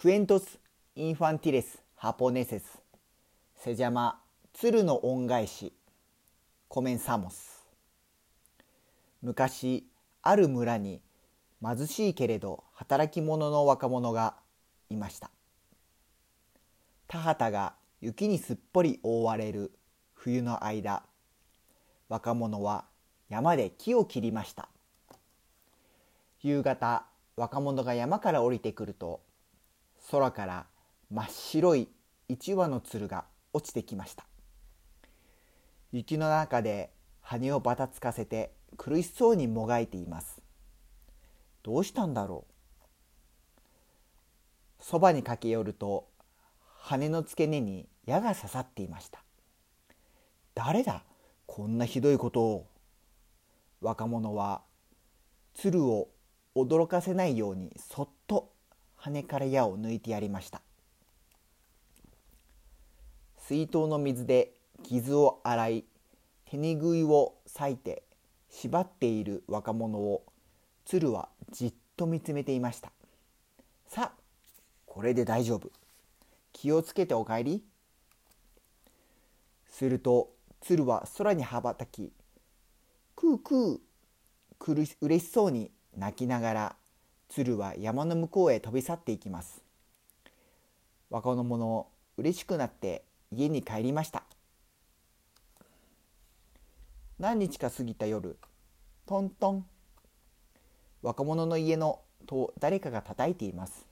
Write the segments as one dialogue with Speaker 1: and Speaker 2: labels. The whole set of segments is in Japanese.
Speaker 1: クエントス・インファンティレス・ハポネセスセジャマ鶴の恩返しコメンサモス昔ある村に貧しいけれど働き者の若者がいました田畑が雪にすっぽり覆われる冬の間若者は山で木を切りました夕方若者が山から降りてくると空から真っ白い一羽の鶴が落ちてきました。雪の中で羽をばたつかせて苦しそうにもがいています。どうしたんだろう。そばに駆け寄ると羽の付け根に矢が刺さっていました。誰だこんなひどいことを。若者は鶴を驚かせないようにそっと羽から矢を抜いてやりました。水筒の水で傷を洗い手にぐいを裂いて縛っている若者を鶴はじっと見つめていました。さあこれで大丈夫。気をつけてお帰り。すると鶴は空に羽ばたきクークーくる嬉しそうに泣きながら鶴は山の向こうへ飛び去っていきます。若者嬉しくなって家に帰りました。何日か過ぎた夜トントン。若者の家の戸を誰かが叩いています。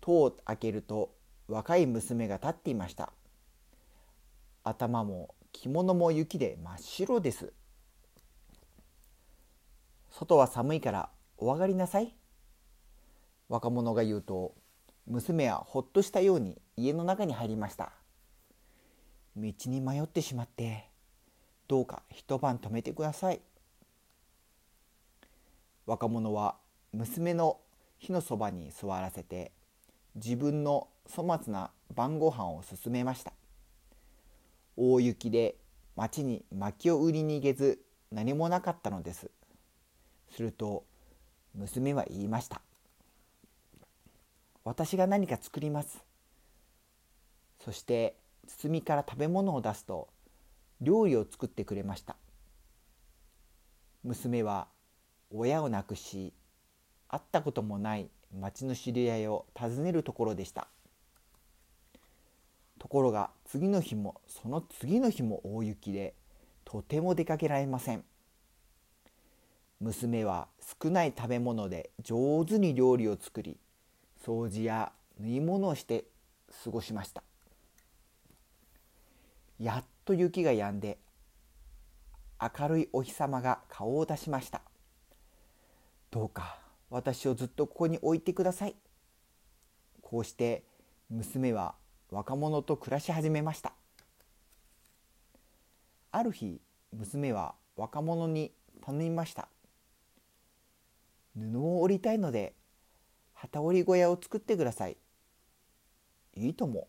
Speaker 1: 戸を開けると若い娘が立っていました。頭も着物も雪で真っ白です。外は寒いからお上がりなさい。若者が言うと娘はほっとしたように家の中に入りました。道に迷ってしまってどうか一晩泊めてください。若者は娘の火のそばに座らせて自分の粗末な晩ご飯を勧めました。大雪で町に薪を売りに行けず何もなかったのです。すると娘は言いました私が何か作ります。そして包みから食べ物を出すと料理を作ってくれました。娘は親を亡くし会ったこともない町の知り合いを訪ねるところでした。ところが次の日もその次の日も大雪でとても出かけられません。娘は少ない食べ物で上手に料理を作り掃除や縫い物をして過ごしました。やっと雪が止んで明るいお日様が顔を出しました。どうか私をずっとここに置いてください。こうして娘は若者と暮らし始めました。ある日娘は若者に頼みました。布を織りたいので旗織り小屋を作ってください。いいとも。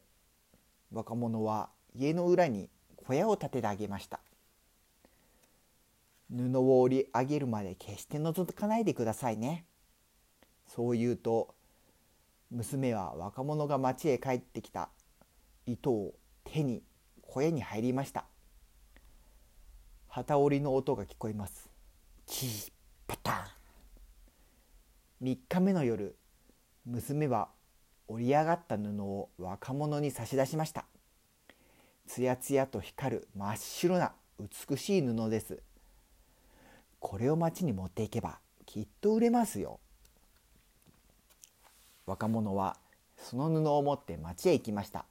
Speaker 1: 若者は家の裏に小屋を建ててあげました。布を織り上げるまで決して覗かないでくださいね。そう言うと娘は若者が町へ帰ってきた。糸を手に小屋に入りました。旗織りの音が聞こえます。チー3日目の夜娘は織り上がった布を若者に差し出しました。つやつやと光る真っ白な美しい布です。これを町に持っていけばきっと売れますよ。若者はその布を持って町へ行きました。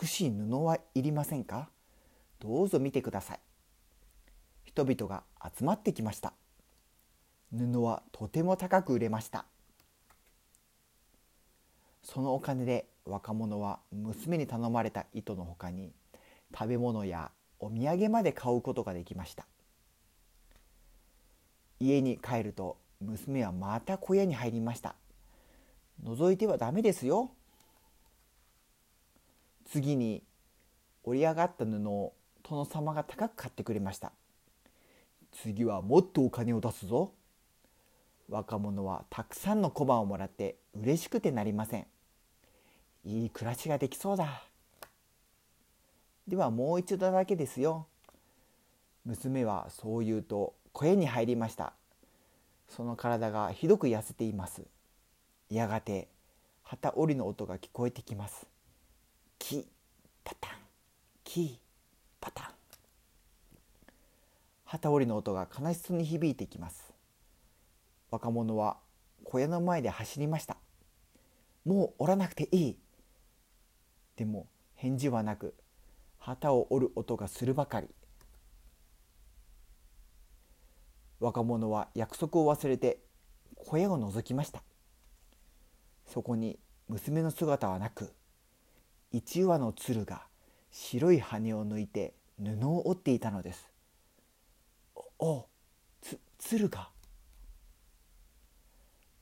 Speaker 1: 美しい布はいりませんか？どうぞ見てください。人々が集まってきました。布はとても高く売れました。そのお金で若者は娘に頼まれた糸のほかに食べ物やお土産まで買うことができました。家に帰ると娘はまた小屋に入りました覗いてはダメですよ。次に織り上がった布を殿様が高く買ってくれました。次はもっとお金を出すぞ。若者はたくさんの小判をもらって嬉しくてなりません。いい暮らしができそうだ。ではもう一度だけですよ。娘はそう言うと小屋に入りました。その体がひどく痩せています。やがて旗織りの音が聞こえてきます。キパタン。キパタン。旗織りの音が悲しそうに響いてきます。若者は小屋の前で走りました。もう折らなくていい。でも返事はなく旗を折る音がするばかり。若者は約束を忘れて小屋を覗きました。そこに娘の姿はなく一羽の鶴が白い羽を抜いて布を織っていたのです。おおつ鶴が？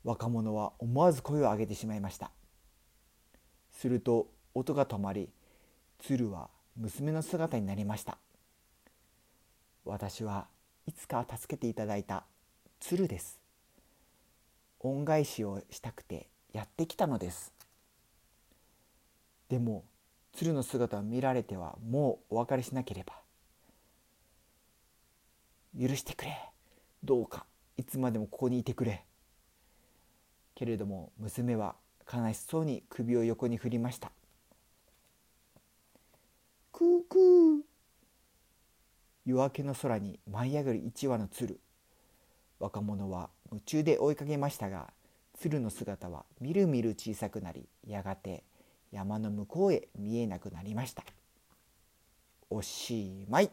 Speaker 1: 若者は思わず声を上げてしまいました。すると音が止まり鶴は娘の姿になりました。私はいつか助けていただいた鶴です。恩返しをしたくてやってきたのです。でも鶴の姿を見られてはもうお別れしなければ。許してくれ。どうかいつまでもここにいてくれ。けれども娘は悲しそうに首を横に振りましたクークー夜明けの空に舞い上がる一羽の鶴。若者は夢中で追いかけましたが鶴の姿はみるみる小さくなりやがて山の向こうへ見えなくなりました。おしまい。